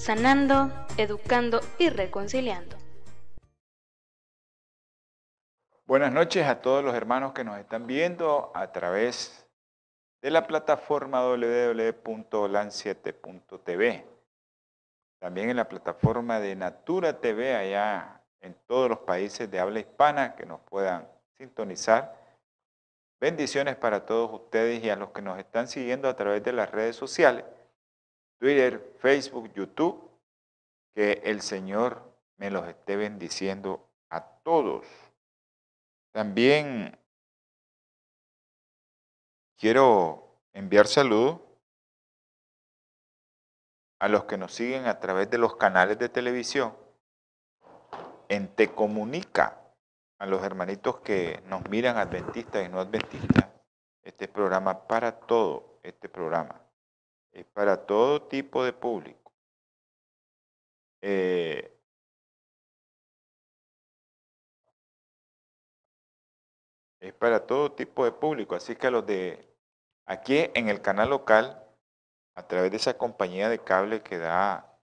sanando, educando y reconciliando. Buenas noches a todos los hermanos que nos están viendo a través de la plataforma www.holan7.tv. También en la plataforma de Natura TV allá en todos los países de habla hispana que nos puedan sintonizar. Bendiciones para todos ustedes y a los que nos están siguiendo a través de las redes sociales, Twitter, Facebook, YouTube. Que el Señor me los esté bendiciendo a todos. También quiero enviar saludos a los que nos siguen a través de los canales de televisión en Te Comunica, a los hermanitos que nos miran adventistas y no adventistas. Este programa para todo, este programa es para todo tipo de público. Eh, es para todo tipo de público. Así que a los de aquí en el canal local, a través de esa compañía de cable que da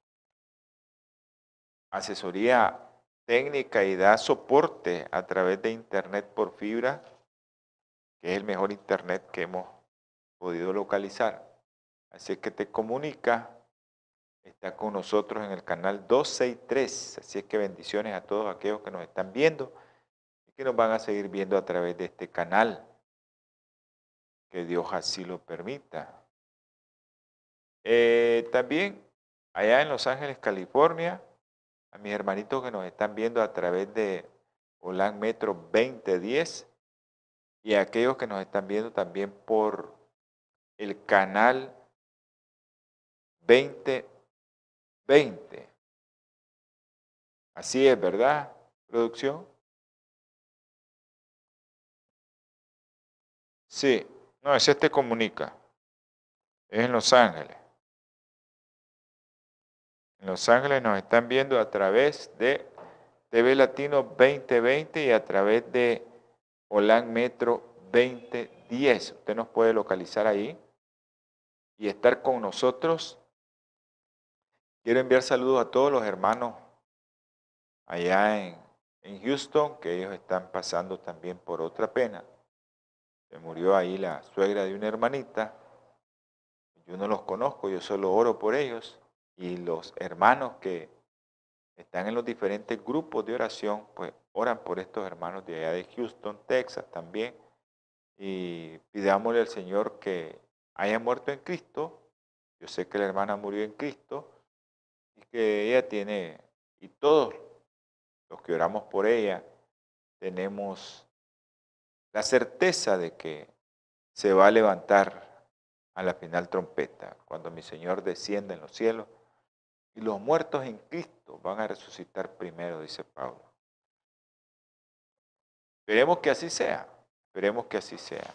asesoría técnica y da soporte a través de internet por fibra, que es el mejor internet que hemos podido localizar. Así que te comunica, está con nosotros en el canal 263. Así es que bendiciones a todos aquellos que nos están viendo que nos van a seguir viendo a través de este canal. Que Dios así lo permita. Eh, también allá en Los Ángeles, California, a mis hermanitos que nos están viendo a través de Holan Metro 2010 y a aquellos que nos están viendo también por el canal 2020. Así es, ¿verdad, producción? Sí, no, ese te comunica. Es en Los Ángeles. En Los Ángeles nos están viendo a través de TV Latino 2020 y a través de Holan Metro 2010. Usted nos puede localizar ahí y estar con nosotros. Quiero enviar saludos a todos los hermanos allá en, en Houston, que ellos están pasando también por otra pena. Se murió ahí la suegra de una hermanita. Yo no los conozco, yo solo oro por ellos. Y los hermanos que están en los diferentes grupos de oración, pues oran por estos hermanos de allá de Houston, Texas también. Y pidámosle al Señor que haya muerto en Cristo. Yo sé que la hermana murió en Cristo y que ella tiene, y todos los que oramos por ella, tenemos la certeza de que se va a levantar a la final trompeta, cuando mi Señor descienda en los cielos, y los muertos en Cristo van a resucitar primero, dice Pablo. Esperemos que así sea, esperemos que así sea.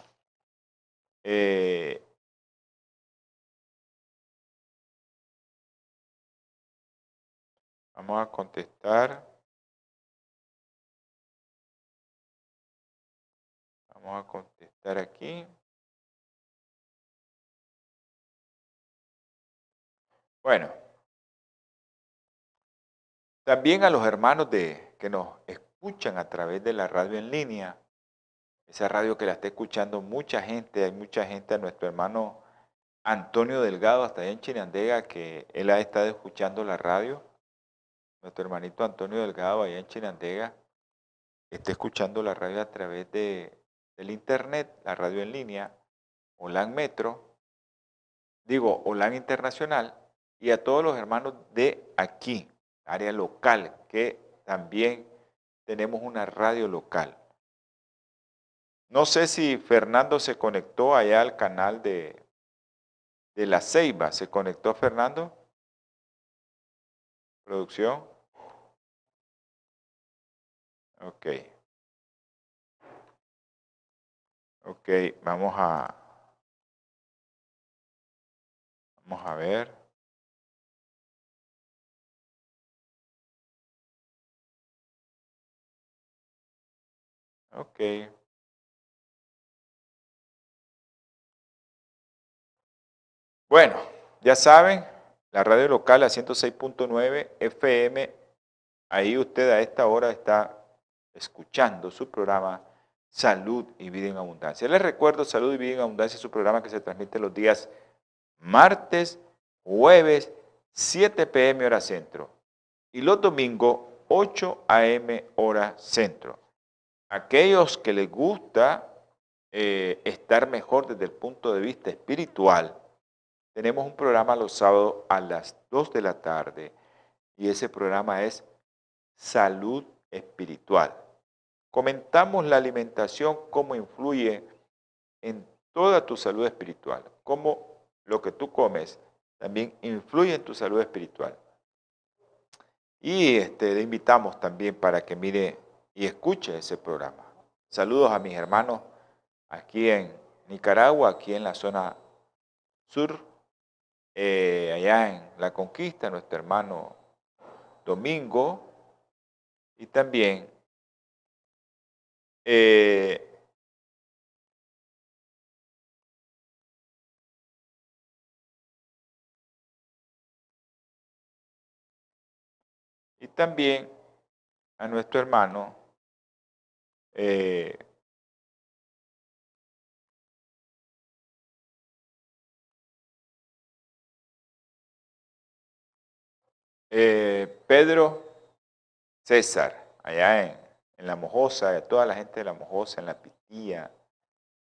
Eh, vamos a contestar. Vamos a contestar aquí. Bueno, también a los hermanos de, que nos escuchan a través de la radio en línea, esa radio que la está escuchando mucha gente, hay mucha gente, a nuestro hermano Antonio Delgado, hasta allá en Chinandega, que él ha estado escuchando la radio. Nuestro hermanito Antonio Delgado, allá en Chinandega, está escuchando la radio a través de del Internet, la radio en línea, OLAN Metro, digo OLAN Internacional, y a todos los hermanos de aquí, área local, que también tenemos una radio local. No sé si Fernando se conectó allá al canal de, de La Ceiba. ¿Se conectó Fernando? Producción. Ok. Ok, vamos a... Vamos a ver. Ok. Bueno, ya saben, la radio local a 106.9 FM, ahí usted a esta hora está escuchando su programa Salud y Vida en Abundancia. Les recuerdo, Salud y Vida en Abundancia es su programa que se transmite los días martes, jueves, 7 pm hora centro y los domingos 8 am hora centro. Aquellos que les gusta eh, estar mejor desde el punto de vista espiritual, tenemos un programa los sábados a las 2 de la tarde y ese programa es Salud Espiritual. Comentamos la alimentación, cómo influye en toda tu salud espiritual, cómo lo que tú comes también influye en tu salud espiritual. Y este, le invitamos también para que mire y escuche ese programa. Saludos a mis hermanos aquí en Nicaragua, aquí en la zona sur, eh, allá en La Conquista, nuestro hermano Domingo, y también eh, y también a nuestro hermano eh, eh, Pedro César, allá en en La Mojosa, a toda la gente de La Mojosa, en La Pitía,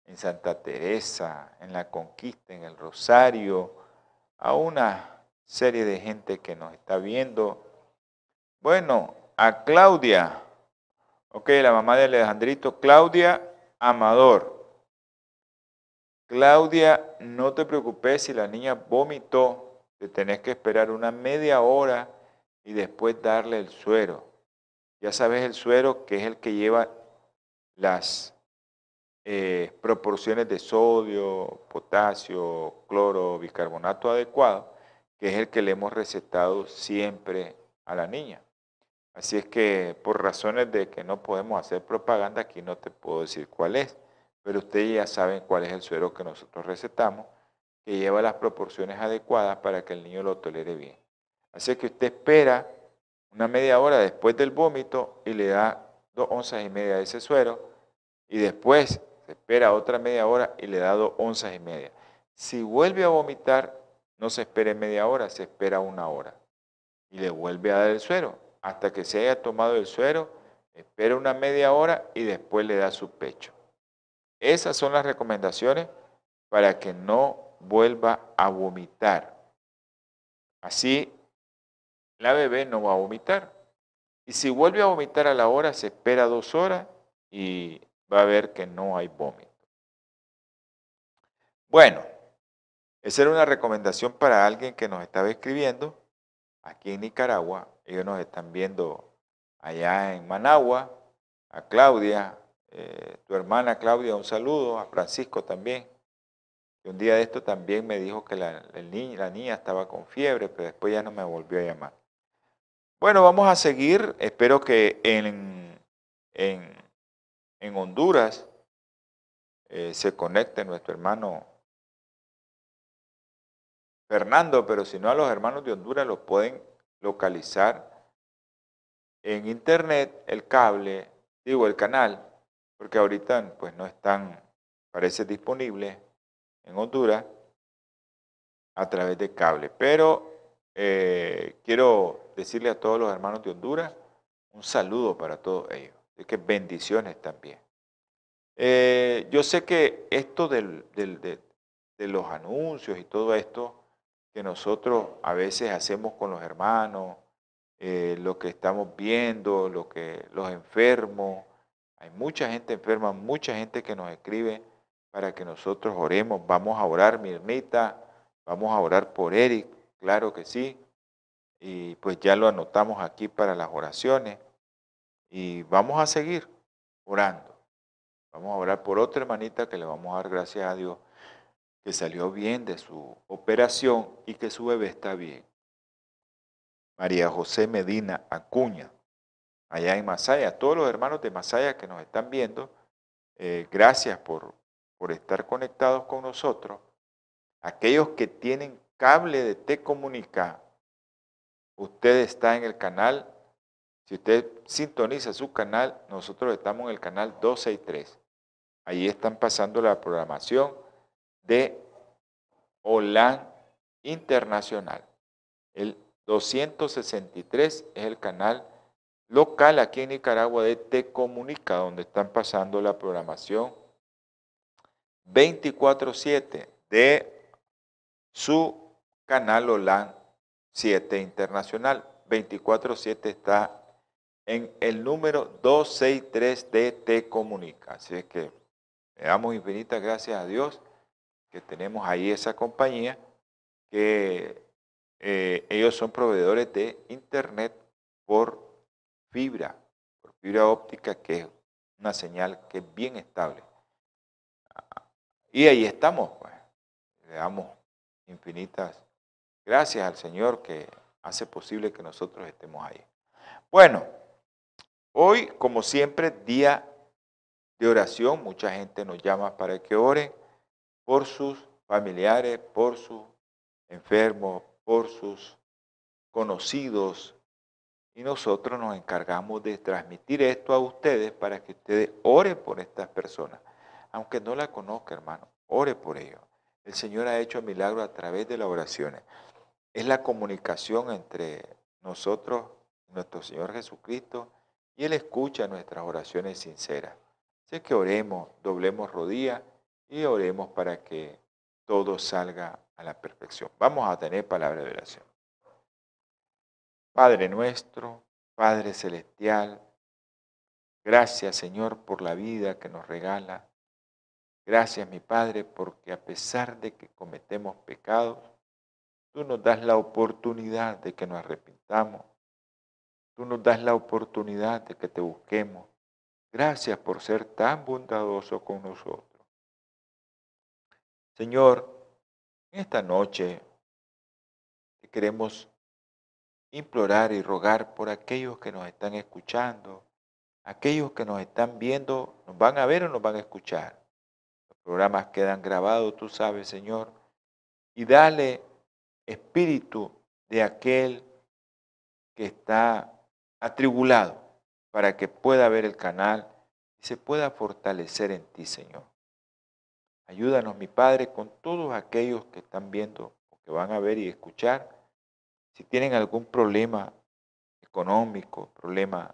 en Santa Teresa, en La Conquista, en El Rosario, a una serie de gente que nos está viendo. Bueno, a Claudia, ok, la mamá de Alejandrito, Claudia Amador. Claudia, no te preocupes si la niña vomitó, te tenés que esperar una media hora y después darle el suero. Ya sabes el suero que es el que lleva las eh, proporciones de sodio, potasio, cloro, bicarbonato adecuado, que es el que le hemos recetado siempre a la niña. Así es que por razones de que no podemos hacer propaganda, aquí no te puedo decir cuál es, pero ustedes ya saben cuál es el suero que nosotros recetamos, que lleva las proporciones adecuadas para que el niño lo tolere bien. Así que usted espera una media hora después del vómito y le da dos onzas y media de ese suero y después se espera otra media hora y le da dos onzas y media. Si vuelve a vomitar, no se espere media hora, se espera una hora y le vuelve a dar el suero. Hasta que se haya tomado el suero, espera una media hora y después le da su pecho. Esas son las recomendaciones para que no vuelva a vomitar. Así la bebé no va a vomitar. Y si vuelve a vomitar a la hora, se espera dos horas y va a ver que no hay vómito. Bueno, esa era una recomendación para alguien que nos estaba escribiendo aquí en Nicaragua. Ellos nos están viendo allá en Managua, a Claudia, eh, tu hermana Claudia, un saludo, a Francisco también. Y un día de esto también me dijo que la, la niña estaba con fiebre, pero después ya no me volvió a llamar. Bueno, vamos a seguir. Espero que en, en, Honduras eh, se conecte nuestro hermano Fernando, pero si no a los hermanos de Honduras los pueden localizar en internet, el cable, digo el canal, porque ahorita pues no están, parece disponible en Honduras a través de cable. Pero eh, quiero decirle a todos los hermanos de Honduras un saludo para todos ellos. Así que bendiciones también. Eh, yo sé que esto de, los anuncios y todo esto que nosotros a veces hacemos con los hermanos, eh, lo que estamos viendo, lo que los enfermos, hay mucha gente enferma, mucha gente que nos escribe para que nosotros oremos. Vamos a orar, mi ermita, vamos a orar por Eric, Claro que sí. y pues ya lo anotamos aquí para las oraciones y vamos a seguir orando. Vamos a orar por otra hermanita que le vamos a dar gracias a Dios que salió bien de su operación y que su bebé está bien. María José Medina Acuña, allá en Masaya. Todos los hermanos de Masaya que nos están viendo, eh, gracias por, por estar conectados con nosotros. Aquellos que tienen cable de T-Comunica, usted está en el canal. Si usted sintoniza su canal, nosotros estamos en el canal 263. Allí están pasando la programación de OLAN Internacional. El 263 es el canal local aquí en Nicaragua de Te Comunica, donde están pasando la programación 24-7 de su canal OLAN 7 Internacional. 24-7 está en el número 263 de Te Comunica. Así es que le damos infinitas gracias a Dios que tenemos ahí esa compañía que eh, ellos son proveedores de internet por fibra, por fibra óptica, que es una señal que es bien estable. Y ahí estamos, pues. Le damos infinitas gracias al Señor que hace posible que nosotros estemos ahí. Bueno, hoy, como siempre, día de oración. Mucha gente nos llama para que oren por sus familiares, por sus enfermos, por sus conocidos. Y nosotros nos encargamos de transmitir esto a ustedes para que ustedes oren por estas personas. Aunque no la conozca, hermano, ore por ellos. El Señor ha hecho milagros a través de las oraciones. Es la comunicación entre nosotros, nuestro Señor Jesucristo, y Él escucha nuestras oraciones sinceras. Así que oremos, doblemos rodillas y oremos para que todo salga a la perfección. Vamos a tener palabra de oración. Padre nuestro, Padre celestial, gracias Señor por la vida que nos regala. Gracias mi Padre porque a pesar de que cometemos pecados, tú nos das la oportunidad de que nos arrepintamos. Tú nos das la oportunidad de que te busquemos. Gracias por ser tan bondadoso con nosotros. Señor, esta noche queremos implorar y rogar por aquellos que nos están escuchando, aquellos que nos están viendo, nos van a ver o nos van a escuchar. Los programas quedan grabados, tú sabes, Señor, y dale espíritu de aquel que está atribulado para que pueda ver el canal y se pueda fortalecer en ti, Señor. Ayúdanos, mi Padre, con todos aquellos que están viendo o que van a ver y escuchar. Si tienen algún problema económico, problema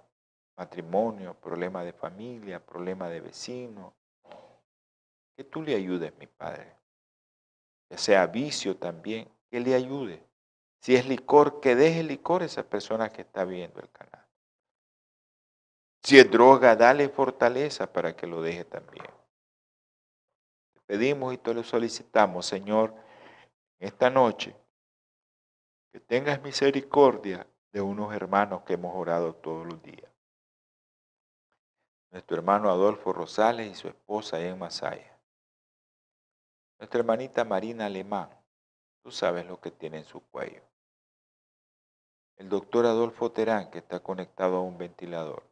matrimonio, problema de familia, problema de vecino, que tú le ayudes, mi Padre. Que sea vicio también, que le ayude. Si es licor, que deje licor a esa persona que está viendo el canal. Si es droga, dale fortaleza para que lo deje también pedimos y te lo solicitamos, Señor, esta noche, que tengas misericordia de unos hermanos que hemos orado todos los días. Nuestro hermano Adolfo Rosales y su esposa en Masaya. Nuestra hermanita Marina Alemán, tú sabes lo que tiene en su cuello. El doctor Adolfo Terán, que está conectado a un ventilador.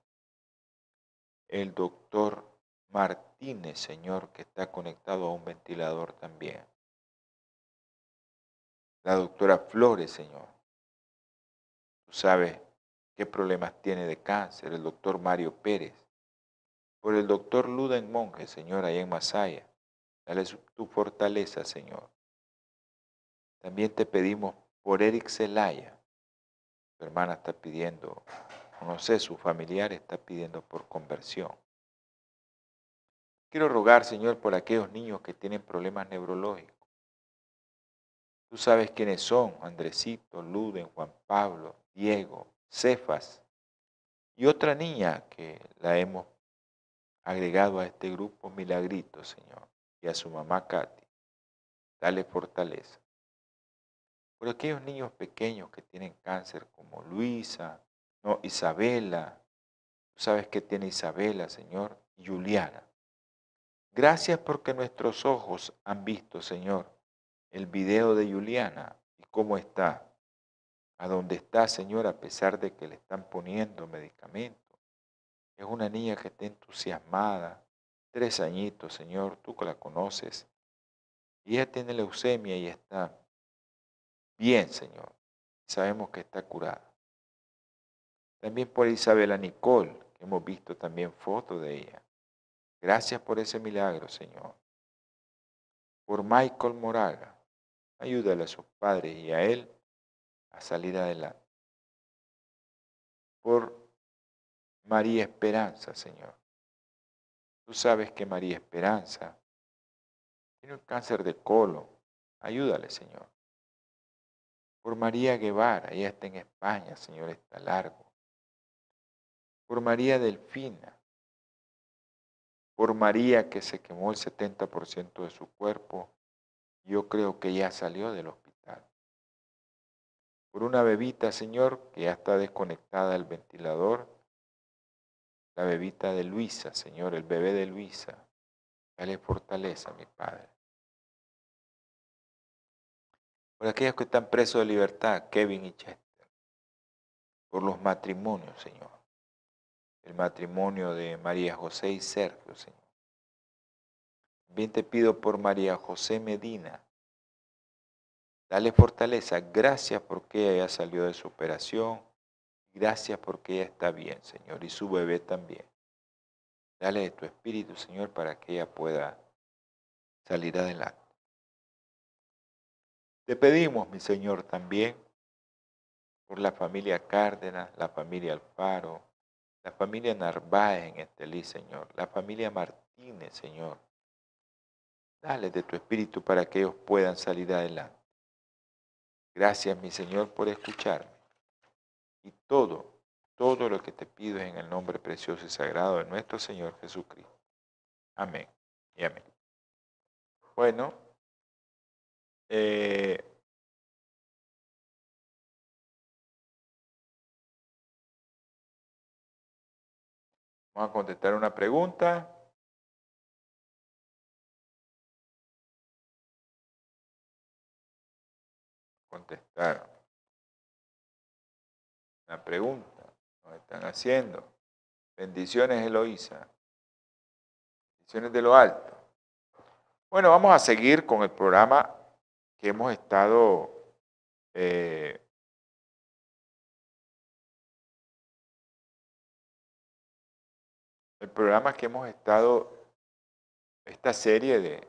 El doctor Martínez, Señor, que está conectado a un ventilador también. La doctora Flores, Señor. Tú sabes qué problemas tiene de cáncer el doctor Mario Pérez. Por el doctor Luden Monge, Señor, allá en Masaya. Dale tu fortaleza, Señor. También te pedimos por Eric Zelaya. Tu hermana está pidiendo, no sé, su familiar está pidiendo por conversión. Quiero rogar, Señor, por aquellos niños que tienen problemas neurológicos. Tú sabes quiénes son, Andresito, Luden, Juan Pablo, Diego, Cefas y otra niña que la hemos agregado a este grupo Milagrito, Señor, y a su mamá Katy. Dale fortaleza. Por aquellos niños pequeños que tienen cáncer como Luisa, no, Isabela, tú sabes que tiene Isabela, Señor, y Juliana. Gracias porque nuestros ojos han visto, Señor, el video de Juliana y cómo está, a dónde está, Señor, a pesar de que le están poniendo medicamentos. Es una niña que está entusiasmada, tres añitos, Señor, tú que la conoces. Y ella tiene leucemia y está bien, Señor. Sabemos que está curada. También por Isabela Nicole, que hemos visto también fotos de ella. Gracias por ese milagro, Señor. Por Michael Moraga, ayúdale a sus padres y a él a salir adelante. Por María Esperanza, Señor. Tú sabes que María Esperanza tiene un cáncer de colon. Ayúdale, Señor. Por María Guevara, ella está en España, Señor, está largo. Por María Delfina. Por María que se quemó el 70% de su cuerpo. Yo creo que ya salió del hospital. Por una bebita, Señor, que ya está desconectada del ventilador la bebita de Luisa, Señor, el bebé de Luisa. Dale fortaleza, mi Padre. Por aquellos que están presos de libertad, Kevin y Chester. Por los matrimonios, Señor. El matrimonio de María José y Sergio, Señor. Bien te pido por María José Medina. Dale fortaleza. Gracias porque ella salió de su operación Gracias porque ella está bien, Señor, y su bebé también. Dale de tu espíritu, Señor, para que ella pueda salir adelante. Te pedimos, mi Señor, también por la familia Cárdenas, la familia Alfaro, la familia Narváez en Estelí, Señor, la familia Martínez, Señor. Dale de tu espíritu para que ellos puedan salir adelante. Gracias, mi Señor, por escucharme. Y todo, todo lo que te pido es en el nombre precioso y sagrado de nuestro Señor Jesucristo. Amén y amén. Bueno, eh, vamos a contestar una pregunta. Contestar. Una pregunta nos están haciendo. Bendiciones, Eloísa. Bendiciones de lo alto. Bueno, vamos a seguir con el programa que hemos estado eh, el programa que hemos estado, esta serie de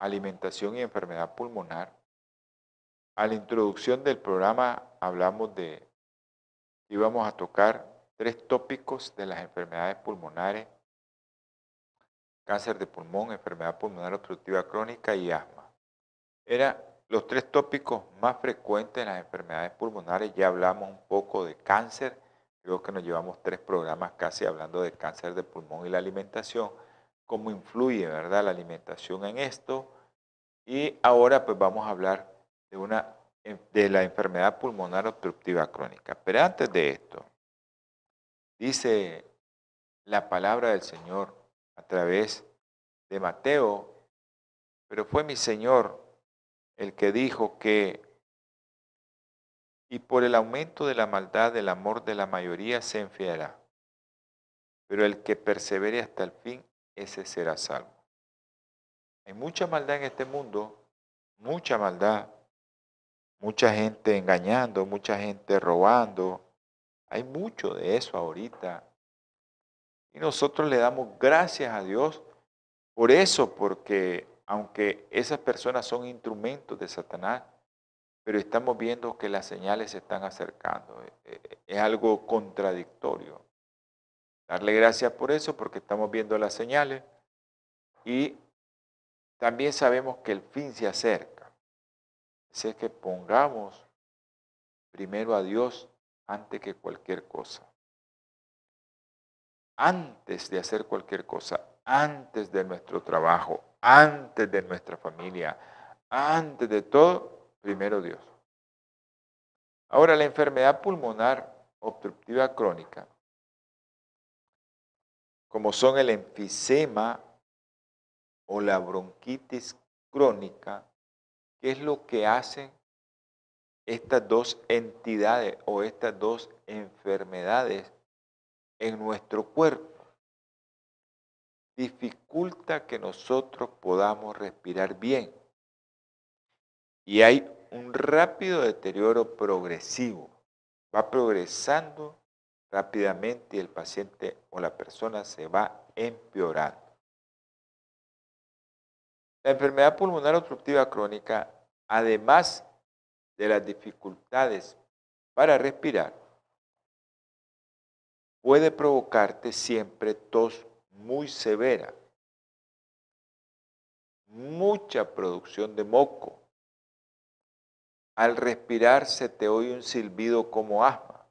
alimentación y enfermedad pulmonar. A la introducción del programa hablamos de y vamos a tocar tres tópicos de las enfermedades pulmonares, cáncer de pulmón, enfermedad pulmonar obstructiva crónica y asma. Eran los tres tópicos más frecuentes en las enfermedades pulmonares. Ya hablamos un poco de cáncer, creo que nos llevamos tres programas casi hablando de cáncer de pulmón y la alimentación, cómo influye ¿verdad? la alimentación en esto. Y ahora pues vamos a hablar de una de la enfermedad pulmonar obstructiva crónica. Pero antes de esto, dice la palabra del Señor a través de Mateo, pero fue mi Señor el que dijo que, y por el aumento de la maldad el amor de la mayoría se enfriará, pero el que persevere hasta el fin, ese será salvo. Hay mucha maldad en este mundo, mucha maldad, mucha gente engañando, mucha gente robando. Hay mucho de eso ahorita. Y nosotros le damos gracias a Dios por eso, porque aunque esas personas son instrumentos de Satanás, pero estamos viendo que las señales se están acercando. Eh, eh, es algo contradictorio. Darle gracias por eso, porque estamos viendo las señales y también sabemos que el fin se acerca es que pongamos primero a Dios antes que cualquier cosa. Antes de hacer cualquier cosa, antes de nuestro trabajo, antes de nuestra familia, antes de todo, primero Dios. Ahora, la enfermedad pulmonar obstructiva crónica, como son el enfisema o la bronquitis crónica, ¿qué es lo que hacen estas dos entidades o estas dos enfermedades en nuestro cuerpo? Dificulta que nosotros podamos respirar bien. Y hay un rápido deterioro progresivo. Va progresando rápidamente y el paciente o la persona se va empeorando. La enfermedad pulmonar obstructiva crónica, además de las dificultades para respirar, puede provocarte siempre tos muy severa, mucha producción de moco. Al respirar se te oye un silbido como asma,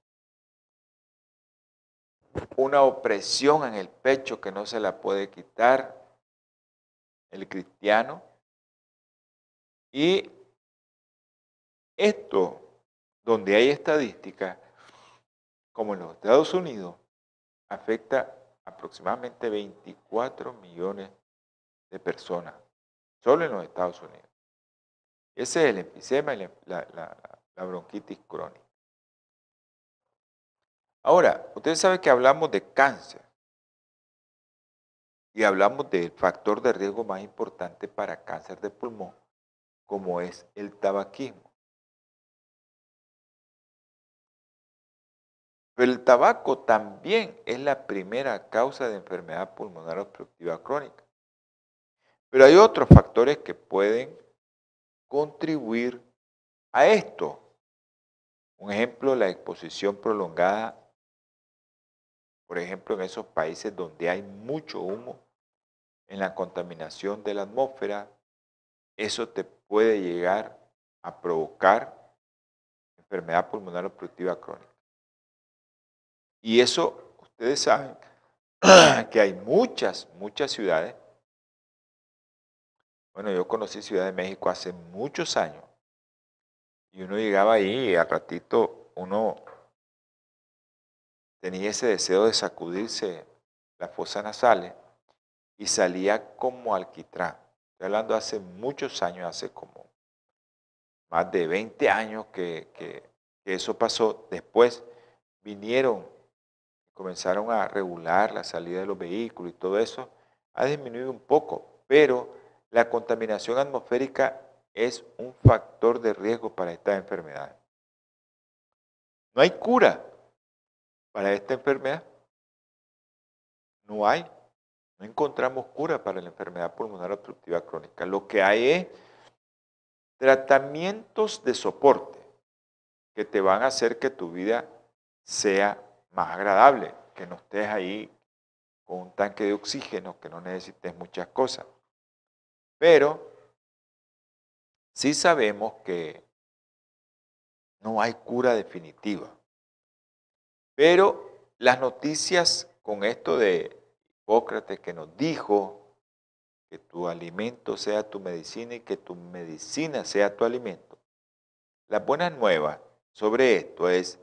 una opresión en el pecho que no se la puede quitar el cristiano. Y esto, donde hay estadística, como en los Estados Unidos, afecta aproximadamente 24 millones de personas, solo en los Estados Unidos. Ese es el enfisema y la, bronquitis crónica. Ahora, ustedes saben que hablamos de cáncer y hablamos del factor de riesgo más importante para cáncer de pulmón, como es el tabaquismo. Pero el tabaco también es la primera causa de enfermedad pulmonar obstructiva crónica. Pero hay otros factores que pueden contribuir a esto. Un ejemplo, la exposición prolongada, por ejemplo, en esos países donde hay mucho humo, en la contaminación de la atmósfera, eso te puede llegar a provocar enfermedad pulmonar obstructiva crónica. Y eso, ustedes saben que hay muchas, muchas ciudades. Bueno, yo conocí Ciudad de México hace muchos años. Y uno llegaba ahí y al ratito uno tenía ese deseo de sacudirse las fosas nasales y salía como alquitrán. Estoy hablando hace muchos años, hace como más de 20 años que, que eso pasó. Después vinieron comenzaron a regular la salida de los vehículos y todo eso, ha disminuido un poco, pero la contaminación atmosférica es un factor de riesgo para estas enfermedades. No hay cura para esta enfermedad. No hay. No encontramos cura para la enfermedad pulmonar obstructiva crónica. Lo que hay es tratamientos de soporte que te van a hacer que tu vida sea más agradable, que no estés ahí con un tanque de oxígeno, que no necesites muchas cosas. Pero sí sabemos que no hay cura definitiva. Pero las noticias con esto de Hipócrates que nos dijo que tu alimento sea tu medicina y que tu medicina sea tu alimento. Las buenas nuevas sobre esto es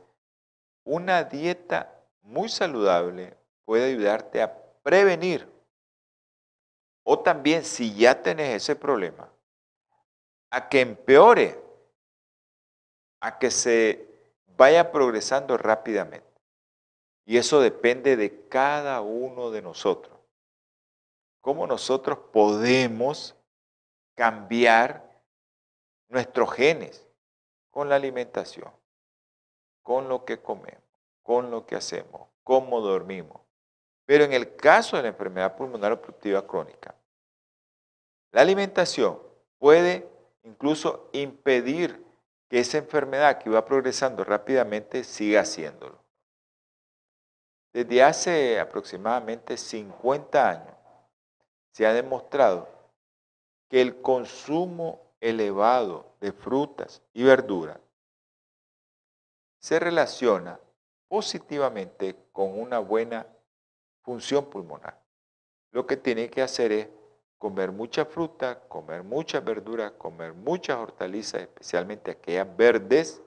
una dieta muy saludable puede ayudarte a prevenir. O también, si ya tenés ese problema, a que empeore, a que se vaya progresando rápidamente. Y eso depende de cada uno de nosotros. Cómo nosotros podemos cambiar nuestros genes con la alimentación con lo que comemos, con lo que hacemos, cómo dormimos. Pero en el caso de la enfermedad pulmonar obstructiva crónica, la alimentación puede incluso impedir que esa enfermedad que va progresando rápidamente siga haciéndolo. Desde hace aproximadamente 50 años se ha demostrado que el consumo elevado de frutas y verduras se relaciona positivamente con una buena función pulmonar. Lo que tiene que hacer es comer mucha fruta, comer muchas verduras, comer muchas hortalizas, especialmente aquellas verdes,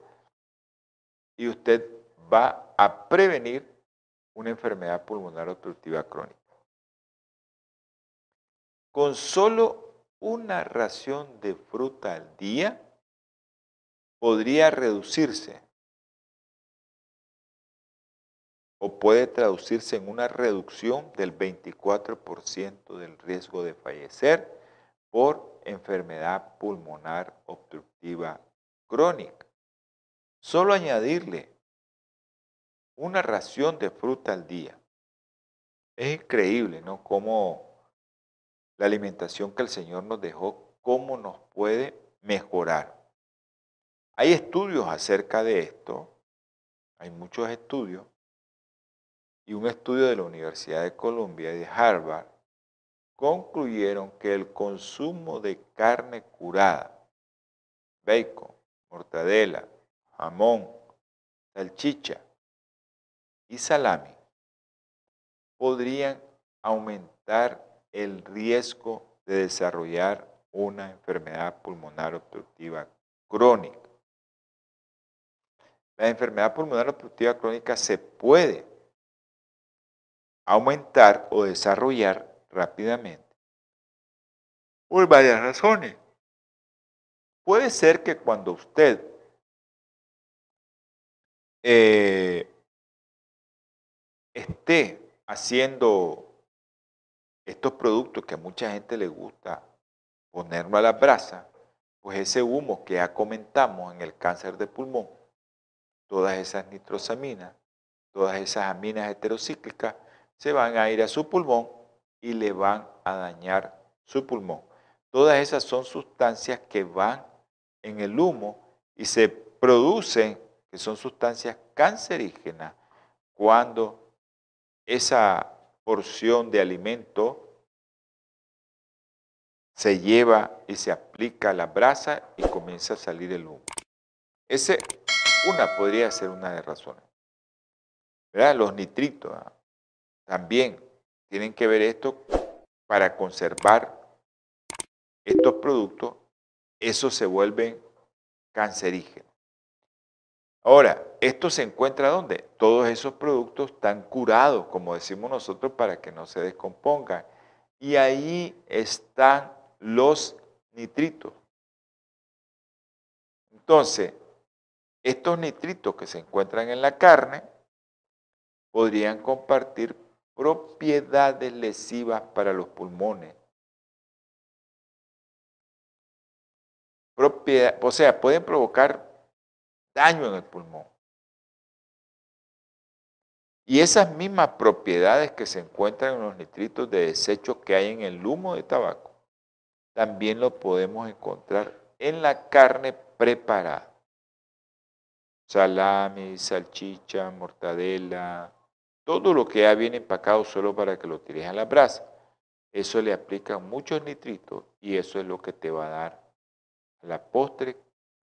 y usted va a prevenir una enfermedad pulmonar obstructiva crónica. Con solo una ración de fruta al día podría reducirse o puede traducirse en una reducción del 24% del riesgo de fallecer por enfermedad pulmonar obstructiva crónica. Solo añadirle una ración de fruta al día. Es increíble, ¿no? Cómo la alimentación que el Señor nos dejó, cómo nos puede mejorar. Hay estudios acerca de esto, hay muchos estudios, y un estudio de la Universidad de Columbia y de Harvard concluyeron que el consumo de carne curada, bacon, mortadela, jamón, salchicha y salami podrían aumentar el riesgo de desarrollar una enfermedad pulmonar obstructiva crónica. La enfermedad pulmonar obstructiva crónica se puede aumentar o desarrollar rápidamente por varias razones. Puede ser que cuando usted eh, esté haciendo estos productos que a mucha gente le gusta ponerlo a la brasa, pues ese humo que ya comentamos en el cáncer de pulmón, todas esas nitrosaminas, todas esas aminas heterocíclicas, se van a ir a su pulmón y le van a dañar su pulmón. Todas esas son sustancias que van en el humo y se producen, que son sustancias cancerígenas, cuando esa porción de alimento se lleva y se aplica a la brasa y comienza a salir el humo. Ese, una podría ser una de las razones. ¿Verdad? Los nitritos. También tienen que ver esto para conservar estos productos, eso se vuelve cancerígeno. Ahora, ¿esto se encuentra dónde? Todos esos productos están curados, como decimos nosotros, para que no se descompongan. Y ahí están los nitritos. Entonces, estos nitritos que se encuentran en la carne podrían compartir propiedades lesivas para los pulmones. o sea, pueden provocar daño en el pulmón. Y esas mismas propiedades que se encuentran en los nitritos de desecho que hay en el humo de tabaco, también lo podemos encontrar en la carne preparada. Salami, salchicha, mortadela, todo lo que ya viene empacado solo para que lo tires a la brasa. Eso le aplica muchos nitritos y eso es lo que te va a dar la postre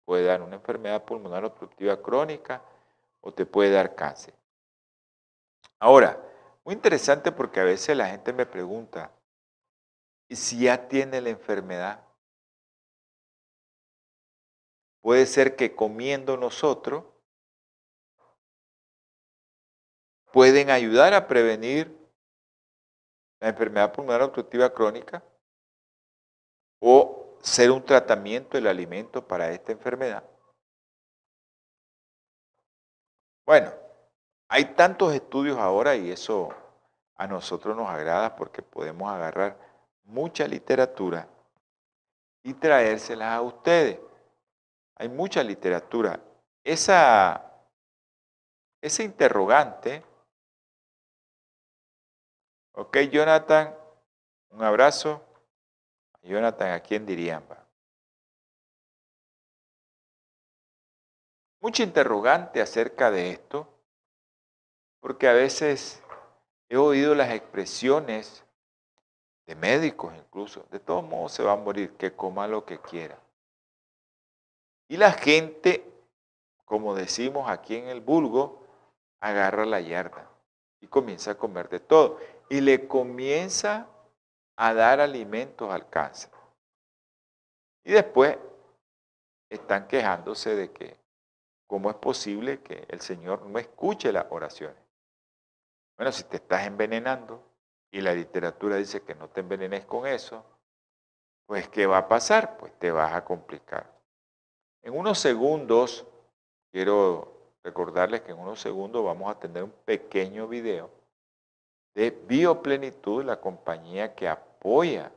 puede dar una enfermedad pulmonar obstructiva crónica o te puede dar cáncer. Ahora, muy interesante porque a veces la gente me pregunta, ¿y si ya tiene la enfermedad? Puede ser que comiendo nosotros pueden ayudar a prevenir la enfermedad pulmonar obstructiva crónica o ser un tratamiento el alimento para esta enfermedad? Bueno, hay tantos estudios ahora y eso a nosotros nos agrada porque podemos agarrar mucha literatura y traérselas a ustedes. Hay mucha literatura. Esa, ese interrogante, ok Jonathan, un abrazo. Jonathan, ¿a quién dirían? Mucha interrogante acerca de esto, porque a veces he oído las expresiones de médicos incluso, de todos modos se va a morir, que coma lo que quiera. Y la gente, como decimos aquí en el vulgo, agarra la yarda y comienza a comer de todo. Y le comienza a dar alimentos al cáncer. Y después están quejándose de que ¿cómo es posible que el Señor no escuche las oraciones? Bueno, si te estás envenenando y la literatura dice que no te envenenes con eso, pues ¿qué va a pasar? Pues te vas a complicar. En unos segundos, quiero recordarles que en unos segundos vamos a tener un pequeño video de Bioplenitud, la compañía que apoya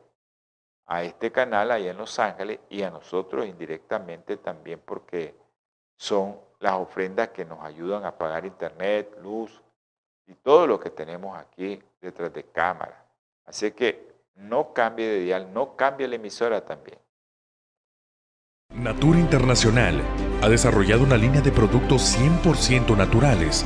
a este canal ahí en Los Ángeles y a nosotros indirectamente también porque son las ofrendas que nos ayudan a pagar internet, luz y todo lo que tenemos aquí detrás de cámara. Así que no cambie de dial, no cambie la emisora también. Natura Internacional ha desarrollado una línea de productos 100% naturales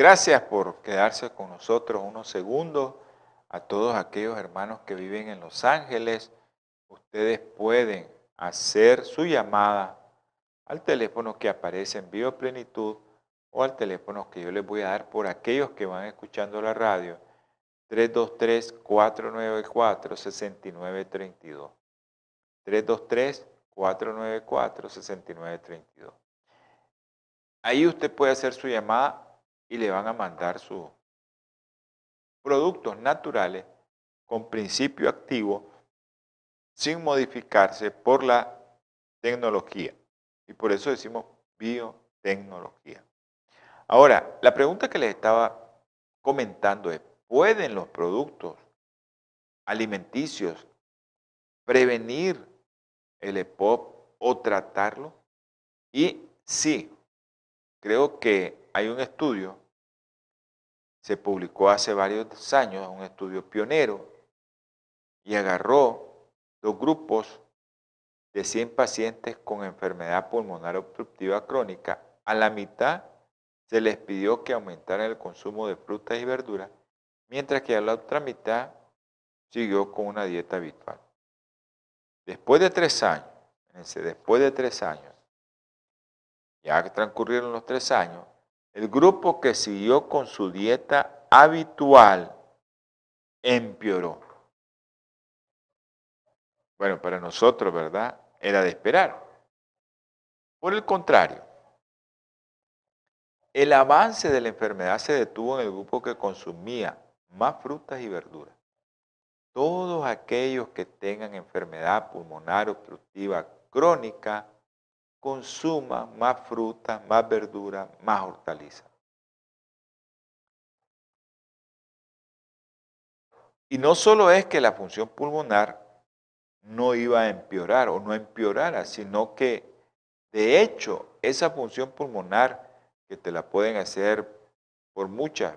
Gracias por quedarse con nosotros unos segundos. A todos aquellos hermanos que viven en Los Ángeles, ustedes pueden hacer su llamada al teléfono que aparece en Bioplenitud o al teléfono que yo les voy a dar por aquellos que van escuchando la radio, 323-494-6932. 323-494-6932. Ahí usted puede hacer su llamada y le van a mandar sus productos naturales con principio activo sin modificarse por la tecnología. Y por eso decimos biotecnología. Ahora, la pregunta que les estaba comentando es, ¿pueden los productos alimenticios prevenir el EPOP o tratarlo? Y sí, creo que hay un estudio se publicó hace varios años, un estudio pionero, y agarró dos grupos de 100 pacientes con enfermedad pulmonar obstructiva crónica. A la mitad se les pidió que aumentaran el consumo de frutas y verduras, mientras que a la otra mitad siguió con una dieta habitual. Después de tres años, después de tres años, ya que transcurrieron los tres años, el grupo que siguió con su dieta habitual empeoró. Bueno, para nosotros, ¿verdad? Era de esperar. Por el contrario, el avance de la enfermedad se detuvo en el grupo que consumía más frutas y verduras. Todos aquellos que tengan enfermedad pulmonar obstructiva crónica consuma más fruta, más verdura, más hortaliza. Y no solo es que la función pulmonar no iba a empeorar o no empeorara, sino que de hecho esa función pulmonar que te la pueden hacer por muchas,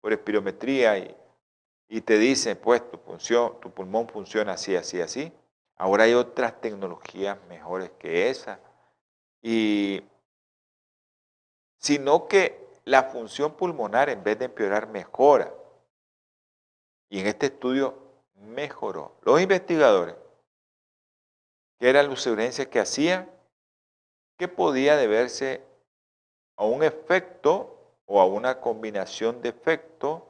por espirometría y, te dicen, pues función, tu pulmón funciona así, así, así. Ahora hay otras tecnologías mejores que esa y sino que la función pulmonar en vez de empeorar mejora. Y en este estudio mejoró. Los investigadores, que era la sugerencia que hacían, que podía deberse a un efecto o a una combinación de efecto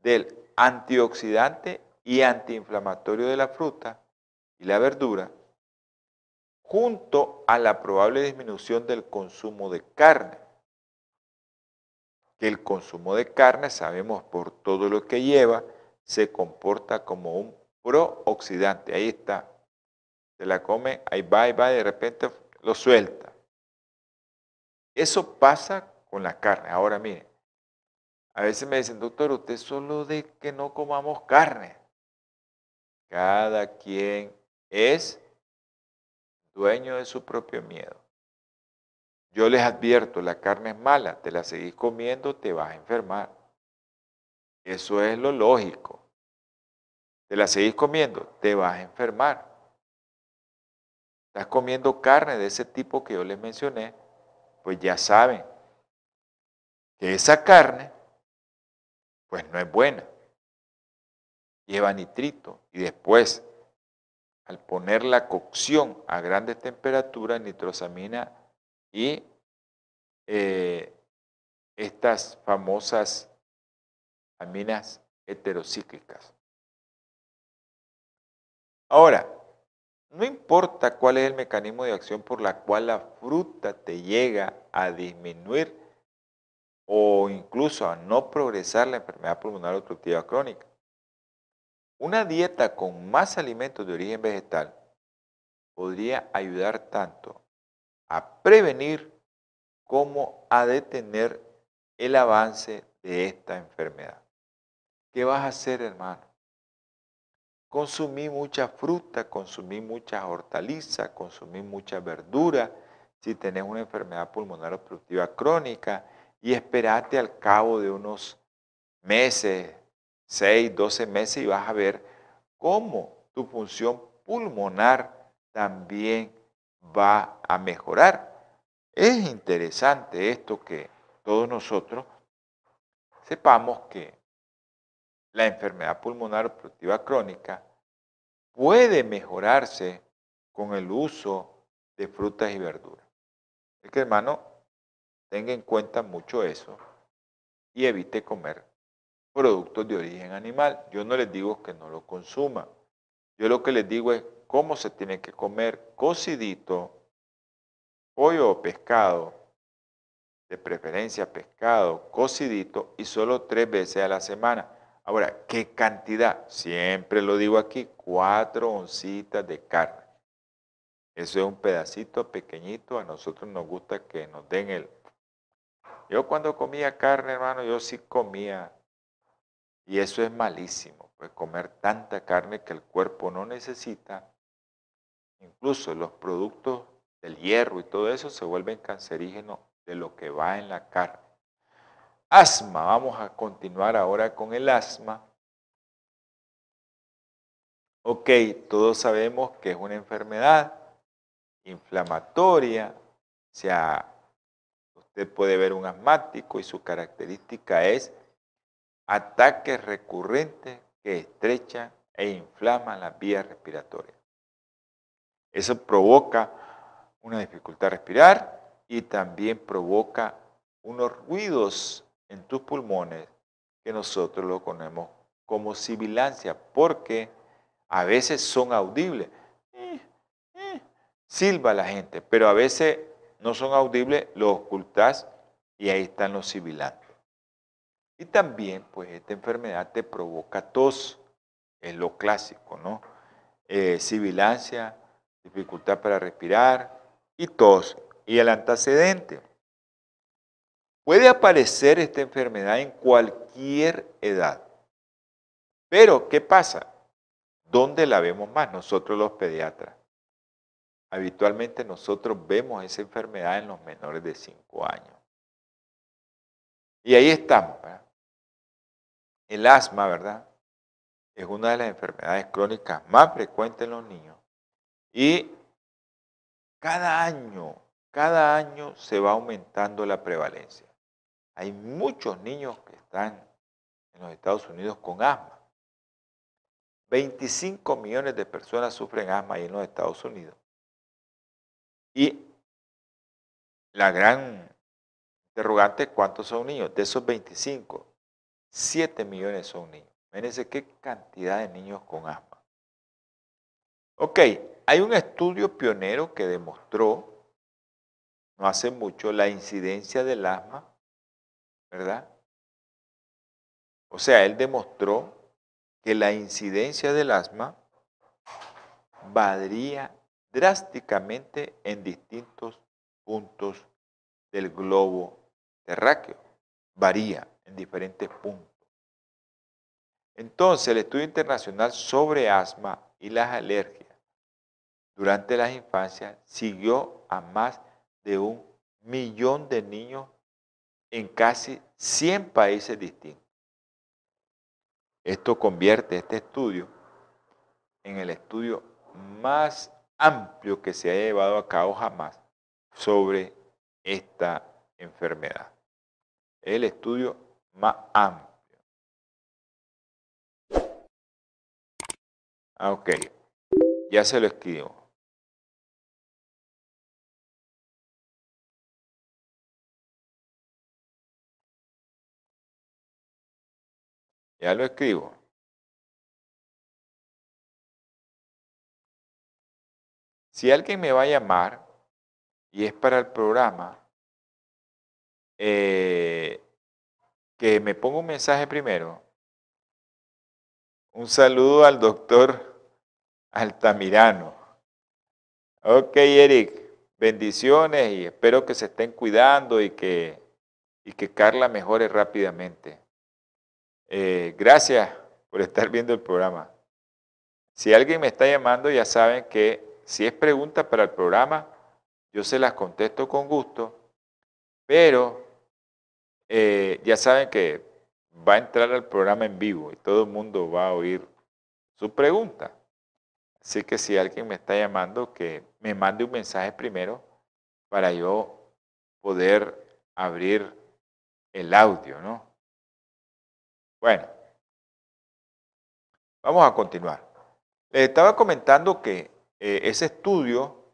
del antioxidante y antiinflamatorio de la fruta y la verdura junto a la probable disminución del consumo de carne. El consumo de carne, sabemos por todo lo que lleva, se comporta como un prooxidante. Ahí está. Se la come, ahí va, ahí va, y de repente lo suelta. Eso pasa con la carne. Ahora mire, a veces me dicen, doctor, usted solo de que no comamos carne. Cada quien es dueño de su propio miedo. Yo les advierto, la carne es mala, te la seguís comiendo, te vas a enfermar. Eso es lo lógico. te la seguís comiendo, te vas a enfermar. Estás comiendo carne de ese tipo que yo les mencioné, pues ya saben que esa carne, pues no es buena. Lleva nitrito y después, al poner la cocción a grandes temperaturas, nitrosamina y eh, estas famosas aminas heterocíclicas. Ahora, no importa cuál es el mecanismo de acción por la cual la fruta te llega a disminuir o incluso a no progresar la enfermedad pulmonar obstructiva crónica. Una dieta con más alimentos de origen vegetal podría ayudar tanto a prevenir como a detener el avance de esta enfermedad. ¿Qué vas a hacer, hermano? Consumí mucha fruta, consumí muchas hortalizas, consumí mucha verdura. Si tenés una enfermedad pulmonar obstructiva crónica y esperate al cabo de unos meses, 6, 12 meses y vas a ver cómo tu función pulmonar también va a mejorar. Es interesante esto que todos nosotros sepamos que la enfermedad pulmonar obstructiva crónica puede mejorarse con el uso de frutas y verduras. Es que hermano, tenga en cuenta mucho eso y evite comer productos de origen animal. Yo no les digo que no lo consuma. Yo lo que les digo es cómo se tiene que comer cocidito, pollo o pescado, de preferencia pescado, cocidito y solo tres veces a la semana. Ahora, ¿qué cantidad? Siempre lo digo aquí, cuatro oncitas de carne. Eso es un pedacito pequeñito, a nosotros nos gusta que nos den el... Yo cuando comía carne, hermano, yo sí comía. Y eso es malísimo, pues comer tanta carne que el cuerpo no necesita. Incluso los productos del hierro y todo eso se vuelven cancerígenos de lo que va en la carne. Asma, vamos a continuar ahora con el asma. Ok, todos sabemos que es una enfermedad inflamatoria, o sea, usted puede ver un asmático y su característica es ataques recurrentes que estrechan e inflaman las vías respiratorias. Eso provoca una dificultad a respirar y también provoca unos ruidos en tus pulmones que nosotros lo conocemos como sibilancia, porque a veces son audibles. Eh, eh, silba la gente, pero a veces no son audibles, lo ocultas y ahí están los sibilantes. Y también, pues, esta enfermedad te provoca tos, es lo clásico, ¿no? Eh, sibilancia, dificultad para respirar y tos. Y el antecedente, Puede aparecer esta enfermedad en cualquier edad. Pero, ¿qué pasa? ¿Dónde la vemos más? Nosotros los pediatras. Habitualmente nosotros vemos esa enfermedad en los menores de 5 años. Y ahí estamos. El asma, ¿verdad? Es una de las enfermedades crónicas más frecuentes en los niños. Y cada año, cada año se va aumentando la prevalencia. Hay muchos niños que están en los Estados Unidos con asma. 25 millones de personas sufren asma ahí en los Estados Unidos. Y la gran interrogante es cuántos son niños. De esos 25, 7 millones son niños. Fíjense qué cantidad de niños con asma. Ok, hay un estudio pionero que demostró, no hace mucho, la incidencia del asma ¿verdad? O sea, él demostró que la incidencia del asma varía drásticamente en distintos puntos del globo terráqueo. Varía en diferentes puntos. Entonces, el estudio internacional sobre asma y las alergias durante las infancias siguió a más de un millón de niños en casi 100 países distintos. Esto convierte este estudio en el estudio más amplio que se haya llevado a cabo jamás sobre esta enfermedad. El estudio más amplio. Ah, ok, ya se lo escribo. Ya lo escribo. Si alguien me va a llamar y es para el programa, eh, que me ponga un mensaje primero. Un saludo al doctor Altamirano. Ok, Eric, bendiciones y espero que se estén cuidando y que, y que Carla mejore rápidamente. Eh, gracias por estar viendo el programa. Si alguien me está llamando, ya saben que si es pregunta para el programa, yo se las contesto con gusto, pero eh, ya saben que va a entrar al programa en vivo y todo el mundo va a oír su pregunta. Así que si alguien me está llamando, que me mande un mensaje primero para yo poder abrir el audio, ¿no? Bueno, vamos a continuar. Les estaba comentando que eh, ese estudio,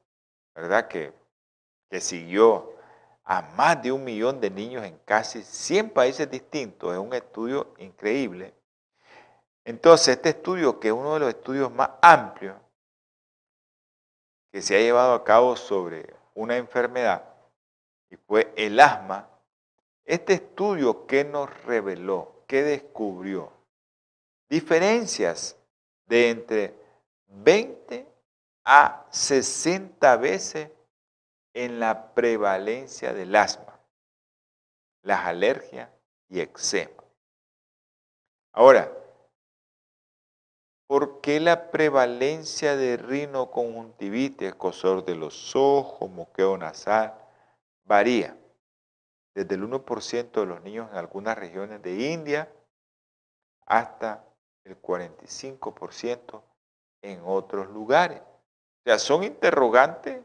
¿verdad? Que, que siguió a más de un millón de niños en casi 100 países distintos. Es un estudio increíble. Entonces, este estudio, que es uno de los estudios más amplios que se ha llevado a cabo sobre una enfermedad, y fue el asma, este estudio que nos reveló, que descubrió diferencias de entre 20 a 60 veces en la prevalencia del asma, las alergias y eczema. Ahora, ¿por qué la prevalencia de rinoconjuntivitis, escosor de los ojos, moqueo nasal, varía? Desde el 1% de los niños en algunas regiones de India hasta el 45% en otros lugares. O sea, son interrogantes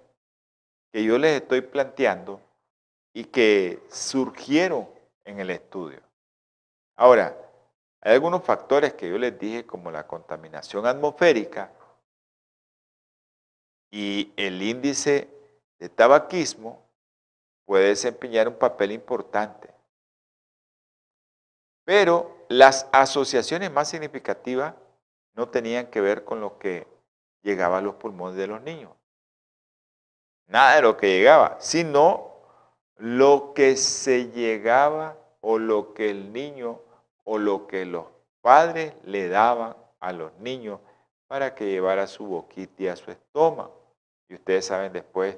que yo les estoy planteando y que surgieron en el estudio. Ahora, hay algunos factores que yo les dije como la contaminación atmosférica y el índice de tabaquismo puede desempeñar un papel importante. Pero las asociaciones más significativas no tenían que ver con lo que llegaba a los pulmones de los niños nada de lo que llegaba, sino lo que se llegaba o lo que el niño o lo que los padres le daban a los niños para que llevara su boquita y a su estómago. Y ustedes saben después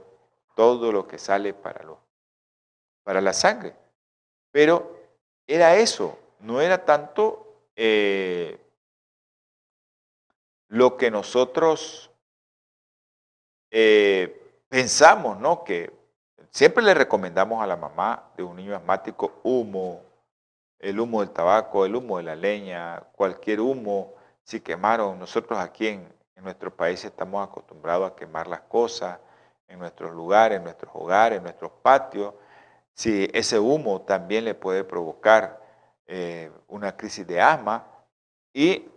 todo lo que sale para, lo, para la sangre. Pero era eso, no era tanto eh, lo que nosotros eh, pensamos, ¿no? Que siempre le recomendamos a la mamá de un niño asmático humo, el humo del tabaco, el humo de la leña, cualquier humo, si quemaron, nosotros aquí en, en nuestro país estamos acostumbrados a quemar las cosas en nuestros lugares, en nuestros hogares, en nuestros patios, si ese humo también le puede provocar eh, una crisis de asma, y,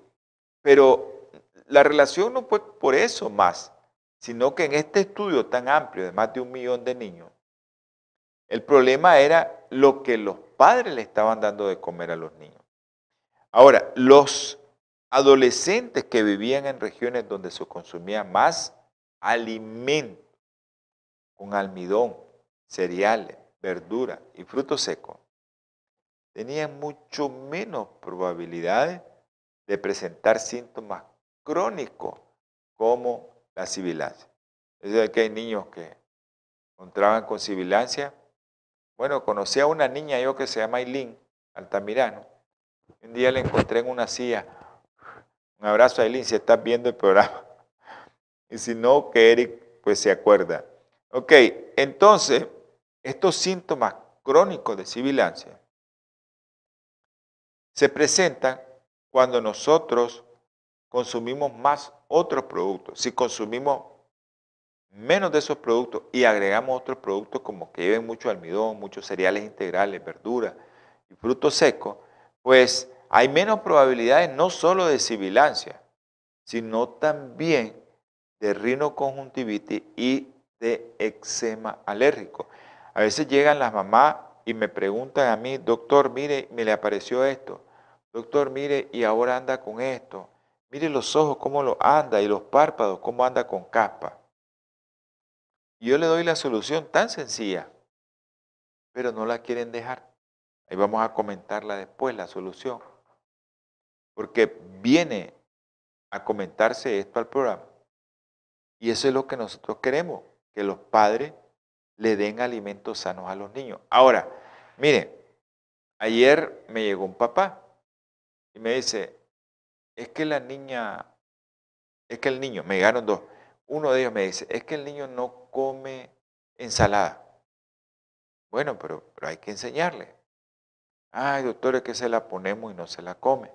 pero la relación no fue por eso más, sino que en este estudio tan amplio de más de un millón de niños, el problema era lo que los padres le estaban dando de comer a los niños. Ahora, los adolescentes que vivían en regiones donde se consumía más alimento, con almidón, cereales, verduras y frutos secos, tenían mucho menos probabilidades de presentar síntomas crónicos como la sibilancia. Es decir, que hay niños que encontraban con sibilancia. Bueno, conocí a una niña yo que se llama Aileen Altamirano. Un día la encontré en una silla. Un abrazo a Aileen si estás viendo el programa. Y si no, que Eric pues se acuerda. Ok, entonces, estos síntomas crónicos de sibilancia se presentan cuando nosotros consumimos más otros productos. Si consumimos menos de esos productos y agregamos otros productos como que lleven mucho almidón, muchos cereales integrales, verduras y frutos secos, pues hay menos probabilidades no solo de sibilancia, sino también de rinoconjuntivitis y de eczema alérgico. A veces llegan las mamás y me preguntan a mí, doctor, mire, me le apareció esto. Doctor, mire, y ahora anda con esto. Mire los ojos, cómo lo anda, y los párpados, cómo anda con caspa. Yo le doy la solución tan sencilla, pero no la quieren dejar. Ahí vamos a comentarla después, la solución. Porque viene a comentarse esto al programa. Y eso es lo que nosotros queremos, que los padres le den alimentos sanos a los niños. Ahora, mire, ayer me llegó un papá y me dice, es que la niña, es que el niño, me llegaron dos, uno de ellos me dice, es que el niño no come ensalada. Bueno, pero, pero hay que enseñarle. Ay, doctor, es que se la ponemos y no se la come.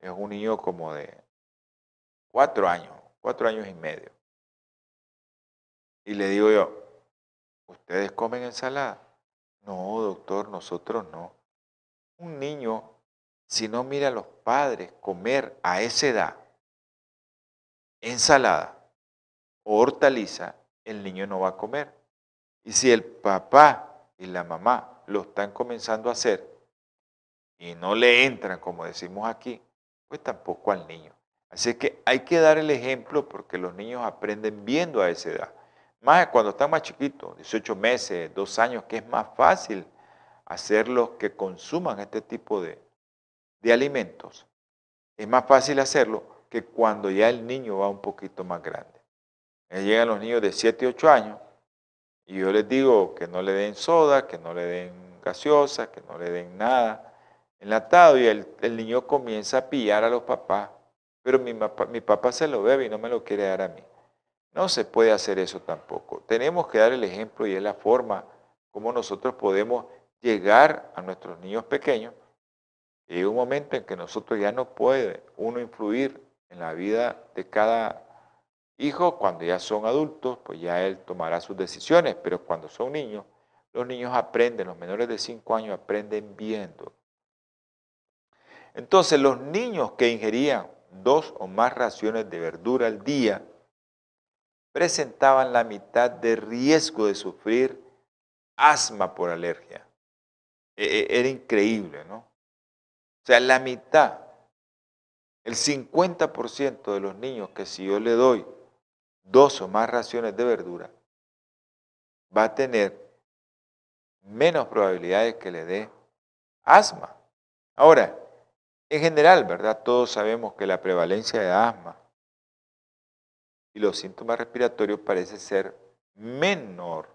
Es un niño como de cuatro años, cuatro años y medio. Y le digo yo, ¿ustedes comen ensalada? No, doctor, nosotros no. Un niño, si no mira a los padres comer a esa edad ensalada o hortaliza, el niño no va a comer. Y si el papá y la mamá lo están comenzando a hacer y no le entran, como decimos aquí, pues tampoco al niño. Así que hay que dar el ejemplo porque los niños aprenden viendo a esa edad. Más cuando están más chiquitos, 18 meses, 2 años, que es más fácil hacerlos que consuman este tipo de, de alimentos. Es más fácil hacerlo que cuando ya el niño va un poquito más grande. llegan los niños de 7 y 8 años y yo les digo que no le den soda, que no le den gaseosa, que no le den nada enlatado y el, el niño comienza a pillar a los papás, pero mi, mi papá se lo bebe y no me lo quiere dar a mí. No se puede hacer eso tampoco. Tenemos que dar el ejemplo y es la forma como nosotros podemos llegar a nuestros niños pequeños. Y hay un momento en que nosotros ya no puede uno influir en la vida de cada hijo. Cuando ya son adultos, pues ya él tomará sus decisiones. Pero cuando son niños, los niños aprenden, los menores de 5 años aprenden viendo. Entonces los niños que ingerían dos o más raciones de verdura al día, presentaban la mitad de riesgo de sufrir asma por alergia. E, e, era increíble, ¿no? O sea, la mitad, el 50% de los niños que si yo le doy dos o más raciones de verdura, va a tener menos probabilidades que le dé asma. Ahora, en general, ¿verdad? Todos sabemos que la prevalencia de asma y los síntomas respiratorios parece ser menor,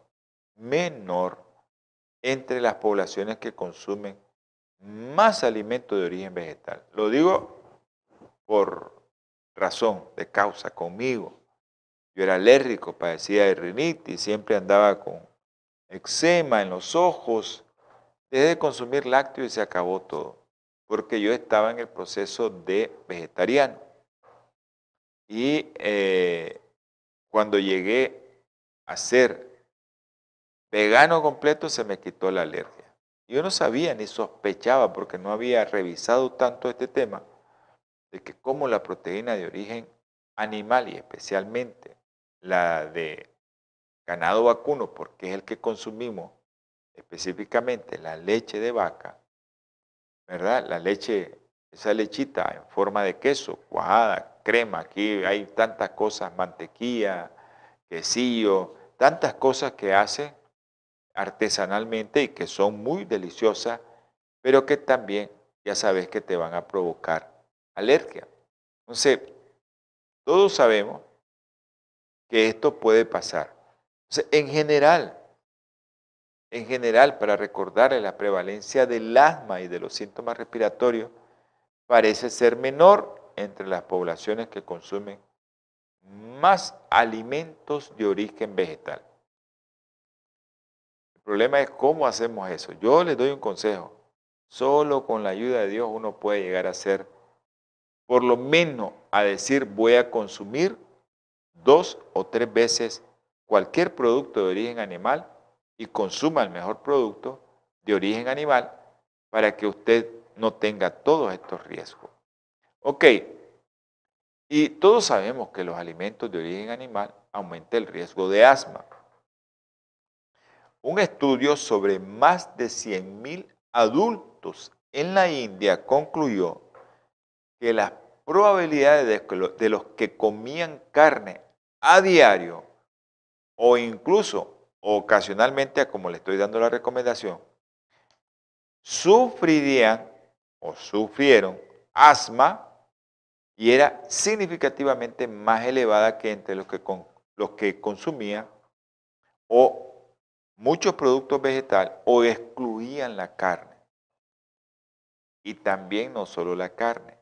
menor entre las poblaciones que consumen más alimentos de origen vegetal. Lo digo por razón de causa conmigo. Yo era alérgico, padecía de rinitis, siempre andaba con eczema en los ojos. Dejé de consumir lácteos y se acabó todo, porque yo estaba en el proceso de vegetariano. Y eh, cuando llegué a ser vegano completo, se me quitó la alergia. Yo no sabía ni sospechaba, porque no había revisado tanto este tema, de que como la proteína de origen animal y especialmente la de ganado vacuno, porque es el que consumimos específicamente la leche de vaca, ¿verdad? La leche, esa lechita en forma de queso, cuajada, crema, aquí hay tantas cosas, mantequilla, quesillo, tantas cosas que hacen artesanalmente y que son muy deliciosas, pero que también ya sabes que te van a provocar alergia. Entonces, todos sabemos que esto puede pasar. en general, en general, para recordarle la prevalencia del asma y de los síntomas respiratorios, parece ser menor entre las poblaciones que consumen más alimentos de origen vegetal. Problema es cómo hacemos eso. Yo les doy un consejo. Solo con la ayuda de Dios uno puede llegar a ser por lo menos a decir voy a consumir dos o tres veces cualquier producto de origen animal y consuma el mejor producto de origen animal para que usted no tenga todos estos riesgos. Ok, y todos sabemos que los alimentos de origen animal aumentan el riesgo de asma. Un estudio sobre más de 100.000 adultos en la India concluyó que las probabilidades de los que comían carne a diario o incluso ocasionalmente, como le estoy dando la recomendación, sufrirían o sufrieron asma y era significativamente más elevada que entre los que, los que consumían o muchos productos vegetales o excluían la carne. Y también no solo la carne,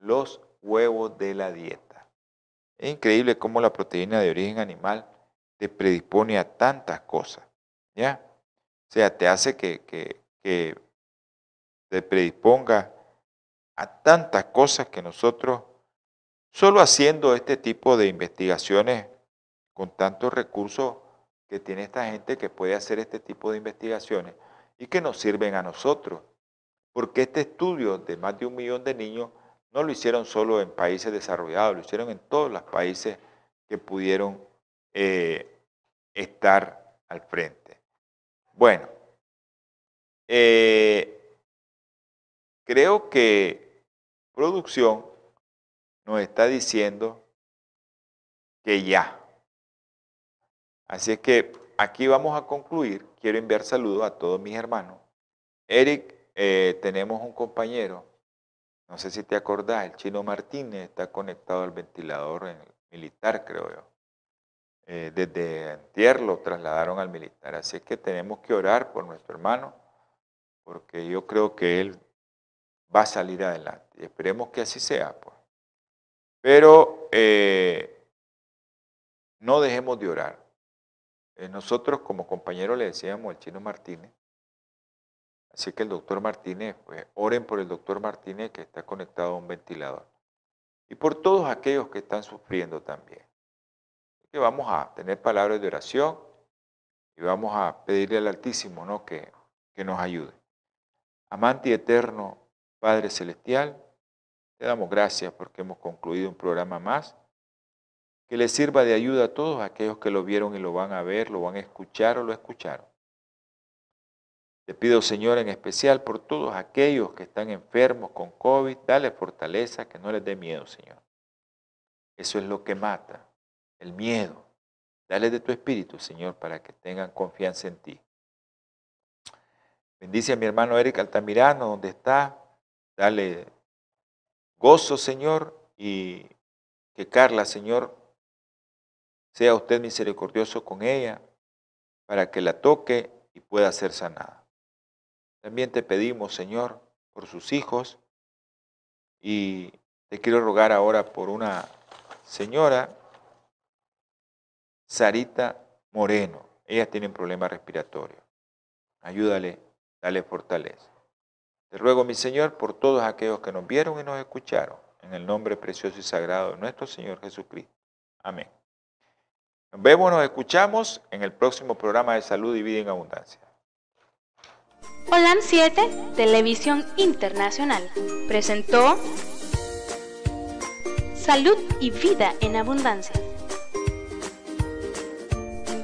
los huevos de la dieta. Es increíble cómo la proteína de origen animal te predispone a tantas cosas. ¿Ya? O sea, te hace que, que, que te predisponga a tantas cosas que nosotros, solo haciendo este tipo de investigaciones con tantos recursos, que tiene esta gente que puede hacer este tipo de investigaciones y que nos sirven a nosotros. Porque este estudio de más de un millón de niños no lo hicieron solo en países desarrollados, lo hicieron en todos los países que pudieron eh, estar al frente. Bueno, eh, creo que producción nos está diciendo que ya, Así es que aquí vamos a concluir. Quiero enviar saludos a todos mis hermanos. Eric, eh, tenemos un compañero, no sé si te acordás, el chino Martínez está conectado al ventilador en militar, creo yo. Eh, desde Antier lo trasladaron al militar. Así es que tenemos que orar por nuestro hermano, porque yo creo que él va a salir adelante. Y esperemos que así sea. Pues. Pero eh, no dejemos de orar. Eh, nosotros como compañero le decíamos al chino Martínez, así que el doctor Martínez, pues oren por el doctor Martínez que está conectado a un ventilador. Y por todos aquellos que están sufriendo también. que vamos a tener palabras de oración y vamos a pedirle al Altísimo ¿no? que, que nos ayude. Amante eterno Padre Celestial, te damos gracias porque hemos concluido un programa más que les sirva de ayuda a todos aquellos que lo vieron y lo van a ver, lo van a escuchar o lo escucharon. Te pido, Señor, en especial por todos aquellos que están enfermos con COVID, dale fortaleza, que no les dé miedo, Señor. Eso es lo que mata, el miedo. Dale de tu espíritu, Señor, para que tengan confianza en ti. Bendice a mi hermano Eric Altamirano, donde está. Dale gozo, Señor, y que Carla, Señor, sea usted misericordioso con ella para que la toque y pueda ser sanada. También te pedimos, Señor, por sus hijos y te quiero rogar ahora por una señora, Sarita Moreno. Ella tiene un problema respiratorio. Ayúdale, dale fortaleza. Te ruego, mi Señor, por todos aquellos que nos vieron y nos escucharon, en el nombre precioso y sagrado de nuestro Señor Jesucristo. Amén. Vemos, nos escuchamos en el próximo programa de Salud y Vida en Abundancia. Holan 7, Televisión Internacional, presentó Salud y Vida en Abundancia.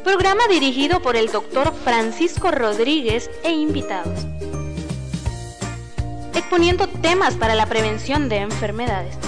Programa dirigido por el doctor Francisco Rodríguez e invitados. Exponiendo temas para la prevención de enfermedades.